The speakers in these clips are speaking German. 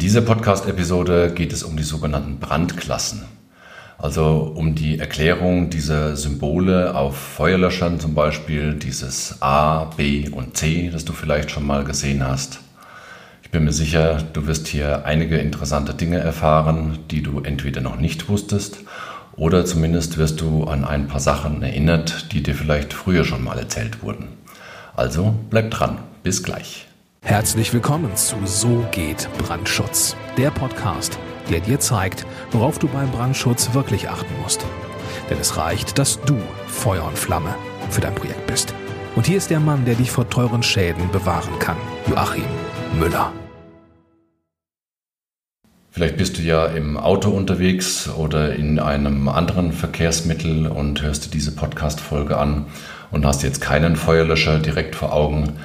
dieser Podcast-Episode geht es um die sogenannten Brandklassen. Also um die Erklärung dieser Symbole auf Feuerlöschern, zum Beispiel dieses A, B und C, das du vielleicht schon mal gesehen hast. Ich bin mir sicher, du wirst hier einige interessante Dinge erfahren, die du entweder noch nicht wusstest oder zumindest wirst du an ein paar Sachen erinnert, die dir vielleicht früher schon mal erzählt wurden. Also bleib dran, bis gleich. Herzlich willkommen zu So geht Brandschutz, der Podcast, der dir zeigt, worauf du beim Brandschutz wirklich achten musst. Denn es reicht, dass du Feuer und Flamme für dein Projekt bist. Und hier ist der Mann, der dich vor teuren Schäden bewahren kann, Joachim Müller. Vielleicht bist du ja im Auto unterwegs oder in einem anderen Verkehrsmittel und hörst dir diese Podcast-Folge an und hast jetzt keinen Feuerlöscher direkt vor Augen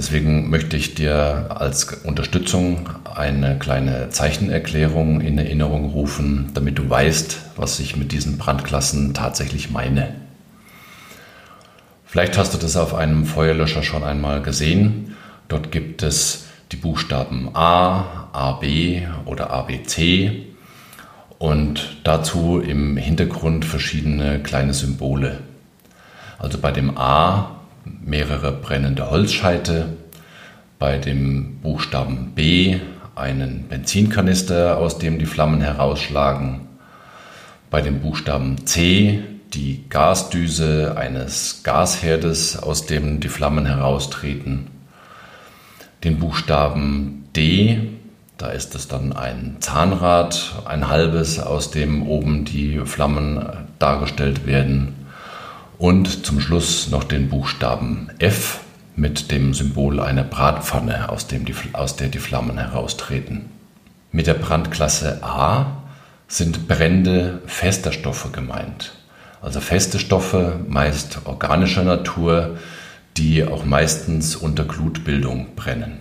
Deswegen möchte ich dir als Unterstützung eine kleine Zeichenerklärung in Erinnerung rufen, damit du weißt, was ich mit diesen Brandklassen tatsächlich meine. Vielleicht hast du das auf einem Feuerlöscher schon einmal gesehen. Dort gibt es die Buchstaben A, AB oder ABC und dazu im Hintergrund verschiedene kleine Symbole. Also bei dem A mehrere brennende Holzscheite, bei dem Buchstaben B einen Benzinkanister, aus dem die Flammen herausschlagen, bei dem Buchstaben C die Gasdüse eines Gasherdes, aus dem die Flammen heraustreten, den Buchstaben D, da ist es dann ein Zahnrad, ein halbes, aus dem oben die Flammen dargestellt werden, und zum Schluss noch den Buchstaben F mit dem Symbol einer Bratpfanne, aus, die, aus der die Flammen heraustreten. Mit der Brandklasse A sind Brände fester Stoffe gemeint. Also feste Stoffe, meist organischer Natur, die auch meistens unter Glutbildung brennen.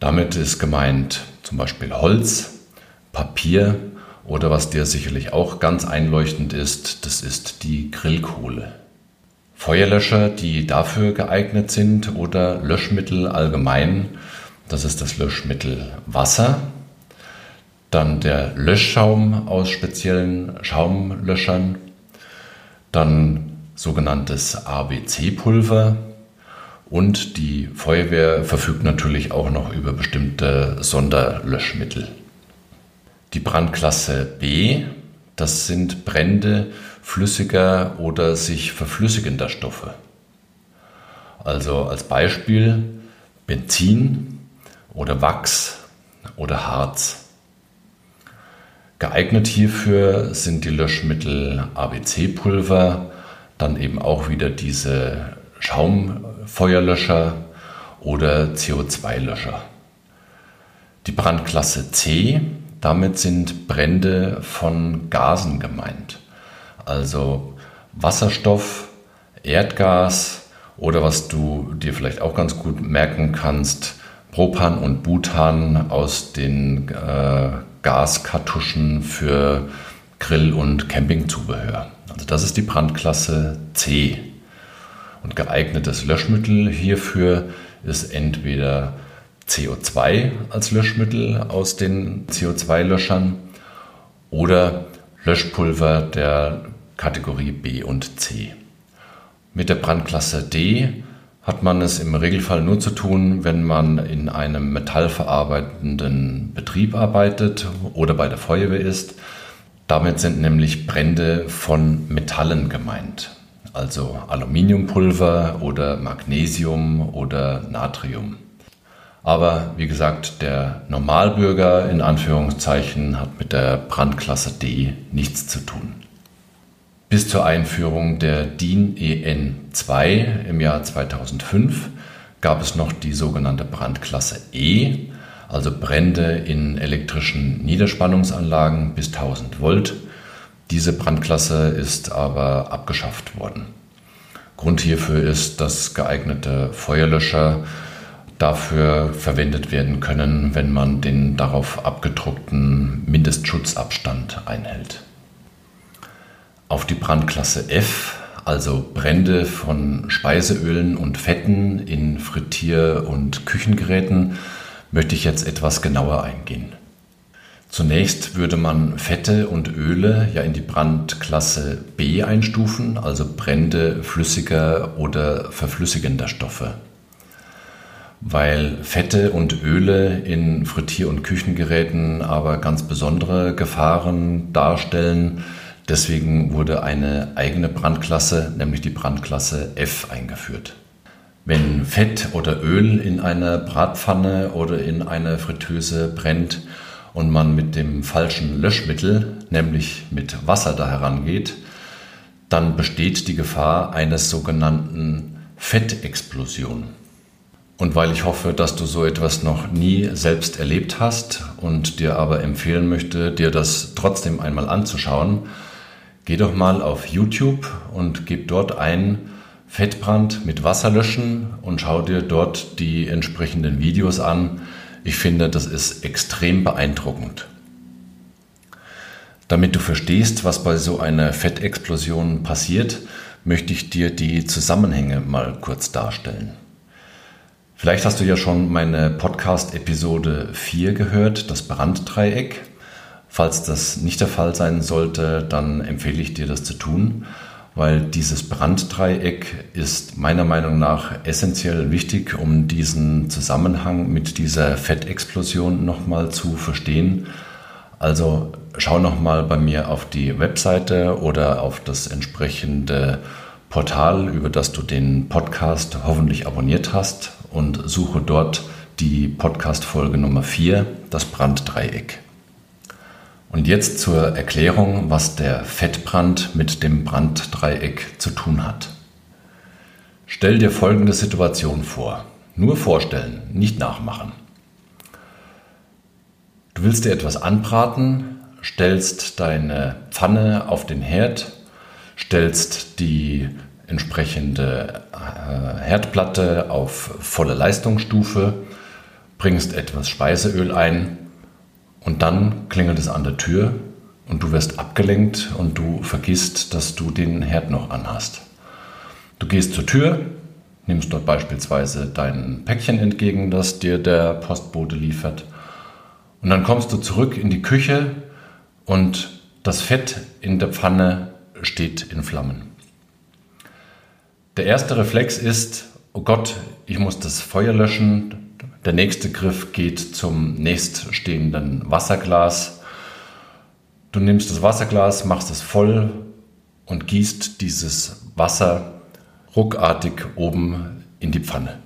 Damit ist gemeint zum Beispiel Holz, Papier, oder was dir sicherlich auch ganz einleuchtend ist, das ist die Grillkohle. Feuerlöscher, die dafür geeignet sind oder Löschmittel allgemein, das ist das Löschmittel Wasser, dann der Löschschaum aus speziellen Schaumlöschern, dann sogenanntes ABC-Pulver und die Feuerwehr verfügt natürlich auch noch über bestimmte Sonderlöschmittel. Die Brandklasse B, das sind Brände flüssiger oder sich verflüssigender Stoffe. Also als Beispiel Benzin oder Wachs oder Harz. Geeignet hierfür sind die Löschmittel ABC-Pulver, dann eben auch wieder diese Schaumfeuerlöscher oder CO2-Löscher. Die Brandklasse C damit sind Brände von Gasen gemeint. Also Wasserstoff, Erdgas oder was du dir vielleicht auch ganz gut merken kannst, Propan und Butan aus den äh, Gaskartuschen für Grill- und Campingzubehör. Also das ist die Brandklasse C. Und geeignetes Löschmittel hierfür ist entweder CO2 als Löschmittel aus den CO2-Löschern oder Löschpulver der Kategorie B und C. Mit der Brandklasse D hat man es im Regelfall nur zu tun, wenn man in einem metallverarbeitenden Betrieb arbeitet oder bei der Feuerwehr ist. Damit sind nämlich Brände von Metallen gemeint, also Aluminiumpulver oder Magnesium oder Natrium. Aber wie gesagt, der Normalbürger in Anführungszeichen hat mit der Brandklasse D nichts zu tun. Bis zur Einführung der DIN EN 2 im Jahr 2005 gab es noch die sogenannte Brandklasse E, also Brände in elektrischen Niederspannungsanlagen bis 1000 Volt. Diese Brandklasse ist aber abgeschafft worden. Grund hierfür ist, dass geeignete Feuerlöscher dafür verwendet werden können, wenn man den darauf abgedruckten Mindestschutzabstand einhält. Auf die Brandklasse F, also Brände von Speiseölen und Fetten in Frittier- und Küchengeräten, möchte ich jetzt etwas genauer eingehen. Zunächst würde man Fette und Öle ja in die Brandklasse B einstufen, also Brände flüssiger oder verflüssigender Stoffe. Weil Fette und Öle in Frittier- und Küchengeräten aber ganz besondere Gefahren darstellen, deswegen wurde eine eigene Brandklasse, nämlich die Brandklasse F eingeführt. Wenn Fett oder Öl in einer Bratpfanne oder in einer Fritteuse brennt, und man mit dem falschen Löschmittel, nämlich mit Wasser da herangeht, dann besteht die Gefahr eines sogenannten Fettexplosion. Und weil ich hoffe, dass du so etwas noch nie selbst erlebt hast und dir aber empfehlen möchte, dir das trotzdem einmal anzuschauen, geh doch mal auf YouTube und gib dort ein Fettbrand mit Wasser löschen und schau dir dort die entsprechenden Videos an, ich finde, das ist extrem beeindruckend. Damit du verstehst, was bei so einer Fettexplosion passiert, möchte ich dir die Zusammenhänge mal kurz darstellen. Vielleicht hast du ja schon meine Podcast-Episode 4 gehört, das Branddreieck. Falls das nicht der Fall sein sollte, dann empfehle ich dir das zu tun weil dieses Branddreieck ist meiner Meinung nach essentiell wichtig, um diesen Zusammenhang mit dieser Fettexplosion nochmal zu verstehen. Also schau nochmal bei mir auf die Webseite oder auf das entsprechende Portal, über das du den Podcast hoffentlich abonniert hast und suche dort die Podcast-Folge Nummer 4, das Branddreieck. Und jetzt zur Erklärung, was der Fettbrand mit dem Branddreieck zu tun hat. Stell dir folgende Situation vor. Nur vorstellen, nicht nachmachen. Du willst dir etwas anbraten, stellst deine Pfanne auf den Herd, stellst die entsprechende äh, Herdplatte auf volle Leistungsstufe, bringst etwas Speiseöl ein und dann klingelt es an der Tür und du wirst abgelenkt und du vergisst, dass du den Herd noch anhast. Du gehst zur Tür, nimmst dort beispielsweise dein Päckchen entgegen, das dir der Postbote liefert. Und dann kommst du zurück in die Küche und das Fett in der Pfanne steht in Flammen. Der erste Reflex ist, oh Gott, ich muss das Feuer löschen, der nächste Griff geht zum nächststehenden Wasserglas. Du nimmst das Wasserglas, machst es voll und gießt dieses Wasser ruckartig oben in die Pfanne.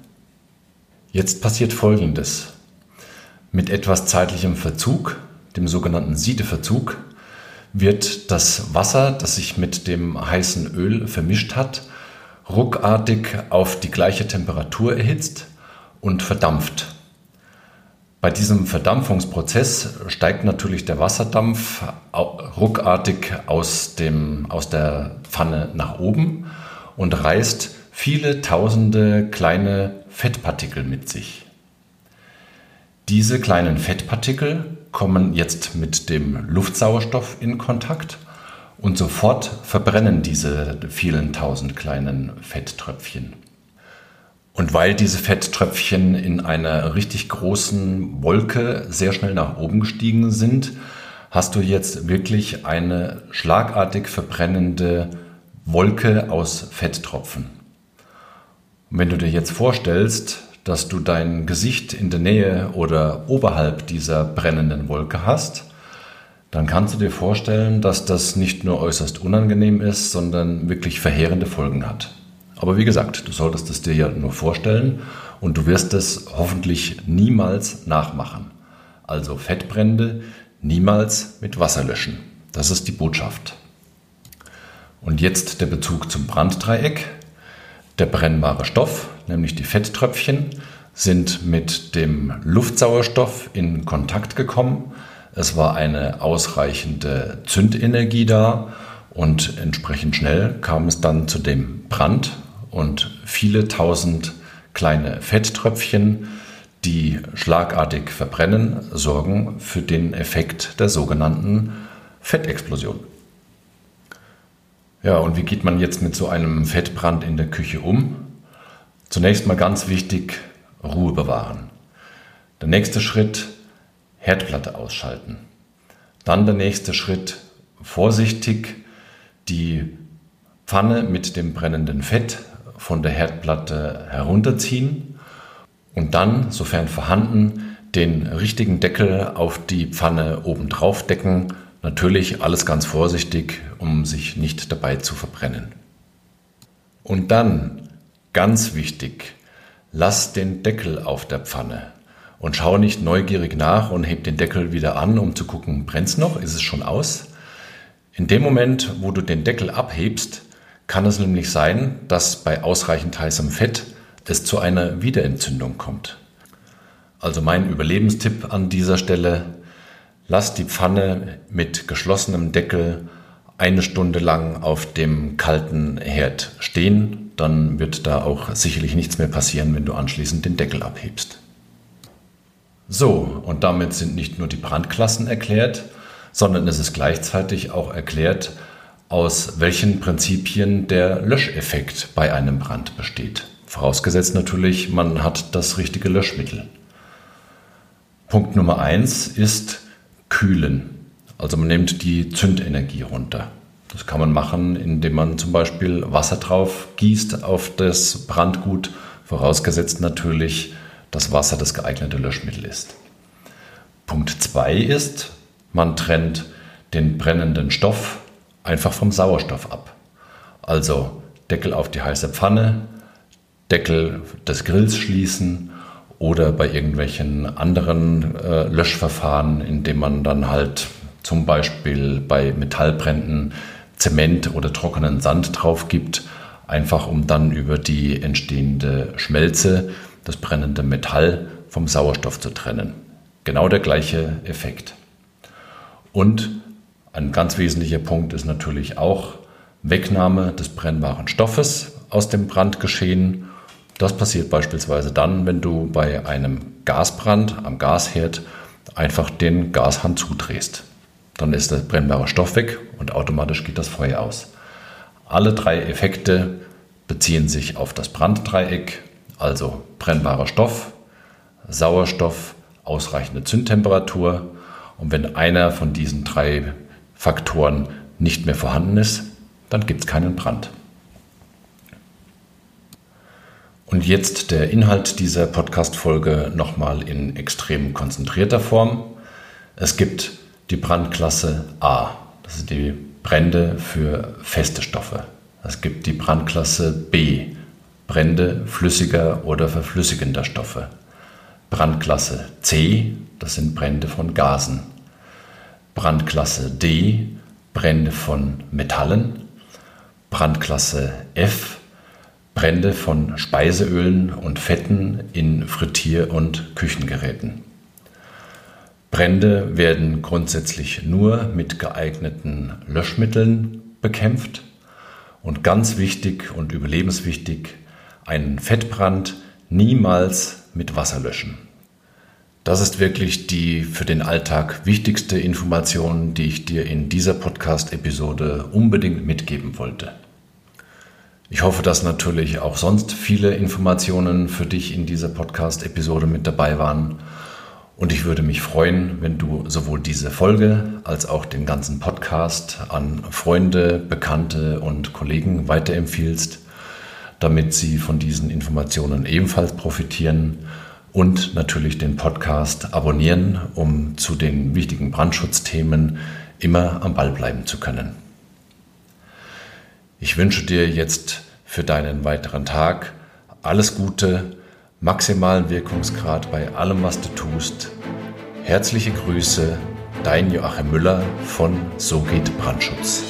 Jetzt passiert Folgendes. Mit etwas zeitlichem Verzug, dem sogenannten Siedeverzug, wird das Wasser, das sich mit dem heißen Öl vermischt hat, ruckartig auf die gleiche Temperatur erhitzt und verdampft. Bei diesem Verdampfungsprozess steigt natürlich der Wasserdampf ruckartig aus, dem, aus der Pfanne nach oben und reißt viele tausende kleine Fettpartikel mit sich. Diese kleinen Fettpartikel kommen jetzt mit dem Luftsauerstoff in Kontakt und sofort verbrennen diese vielen tausend kleinen Fetttröpfchen. Und weil diese Fetttröpfchen in einer richtig großen Wolke sehr schnell nach oben gestiegen sind, hast du jetzt wirklich eine schlagartig verbrennende Wolke aus Fetttropfen. Und wenn du dir jetzt vorstellst, dass du dein Gesicht in der Nähe oder oberhalb dieser brennenden Wolke hast, dann kannst du dir vorstellen, dass das nicht nur äußerst unangenehm ist, sondern wirklich verheerende Folgen hat. Aber wie gesagt, du solltest es dir ja nur vorstellen und du wirst es hoffentlich niemals nachmachen. Also Fettbrände niemals mit Wasser löschen. Das ist die Botschaft. Und jetzt der Bezug zum Branddreieck. Der brennbare Stoff, nämlich die Fetttröpfchen, sind mit dem Luftsauerstoff in Kontakt gekommen. Es war eine ausreichende Zündenergie da und entsprechend schnell kam es dann zu dem Brand und viele tausend kleine Fetttröpfchen, die schlagartig verbrennen, sorgen für den Effekt der sogenannten Fettexplosion. Ja, und wie geht man jetzt mit so einem Fettbrand in der Küche um? Zunächst mal ganz wichtig, Ruhe bewahren. Der nächste Schritt, Herdplatte ausschalten. Dann der nächste Schritt, vorsichtig die Pfanne mit dem brennenden Fett von der Herdplatte herunterziehen und dann, sofern vorhanden, den richtigen Deckel auf die Pfanne oben drauf decken. Natürlich alles ganz vorsichtig, um sich nicht dabei zu verbrennen. Und dann, ganz wichtig, lass den Deckel auf der Pfanne und schau nicht neugierig nach und heb den Deckel wieder an, um zu gucken, brennt's noch, ist es schon aus? In dem Moment, wo du den Deckel abhebst, kann es nämlich sein, dass bei ausreichend heißem Fett es zu einer Wiederentzündung kommt. Also mein Überlebenstipp an dieser Stelle, lass die Pfanne mit geschlossenem Deckel eine Stunde lang auf dem kalten Herd stehen, dann wird da auch sicherlich nichts mehr passieren, wenn du anschließend den Deckel abhebst. So, und damit sind nicht nur die Brandklassen erklärt, sondern es ist gleichzeitig auch erklärt, aus welchen Prinzipien der Löscheffekt bei einem Brand besteht. Vorausgesetzt natürlich, man hat das richtige Löschmittel. Punkt Nummer eins ist Kühlen. Also man nimmt die Zündenergie runter. Das kann man machen, indem man zum Beispiel Wasser drauf gießt auf das Brandgut, vorausgesetzt natürlich, dass Wasser das geeignete Löschmittel ist. Punkt 2 ist, man trennt den brennenden Stoff einfach vom Sauerstoff ab. Also Deckel auf die heiße Pfanne, Deckel des Grills schließen oder bei irgendwelchen anderen äh, Löschverfahren, indem man dann halt zum Beispiel bei Metallbränden Zement oder trockenen Sand drauf gibt, einfach um dann über die entstehende Schmelze das brennende Metall vom Sauerstoff zu trennen. Genau der gleiche Effekt. Und ein ganz wesentlicher Punkt ist natürlich auch Wegnahme des brennbaren Stoffes aus dem Brandgeschehen. Das passiert beispielsweise dann, wenn du bei einem Gasbrand am Gasherd einfach den Gashahn zudrehst. Dann ist der brennbare Stoff weg und automatisch geht das Feuer aus. Alle drei Effekte beziehen sich auf das Branddreieck also brennbarer Stoff, Sauerstoff, ausreichende Zündtemperatur. Und wenn einer von diesen drei Faktoren nicht mehr vorhanden ist, dann gibt es keinen Brand. Und jetzt der Inhalt dieser Podcast-Folge nochmal in extrem konzentrierter Form. Es gibt die Brandklasse A, das sind die Brände für feste Stoffe. Es gibt die Brandklasse B, Brände flüssiger oder verflüssigender Stoffe. Brandklasse C, das sind Brände von Gasen. Brandklasse D, Brände von Metallen. Brandklasse F, Brände von Speiseölen und Fetten in Frittier- und Küchengeräten. Brände werden grundsätzlich nur mit geeigneten Löschmitteln bekämpft und ganz wichtig und überlebenswichtig, einen Fettbrand niemals mit Wasser löschen. Das ist wirklich die für den Alltag wichtigste Information, die ich dir in dieser Podcast-Episode unbedingt mitgeben wollte. Ich hoffe, dass natürlich auch sonst viele Informationen für dich in dieser Podcast-Episode mit dabei waren. Und ich würde mich freuen, wenn du sowohl diese Folge als auch den ganzen Podcast an Freunde, Bekannte und Kollegen weiterempfiehlst damit Sie von diesen Informationen ebenfalls profitieren und natürlich den Podcast abonnieren, um zu den wichtigen Brandschutzthemen immer am Ball bleiben zu können. Ich wünsche dir jetzt für deinen weiteren Tag alles Gute, maximalen Wirkungsgrad bei allem, was du tust. Herzliche Grüße, dein Joachim Müller von So geht Brandschutz.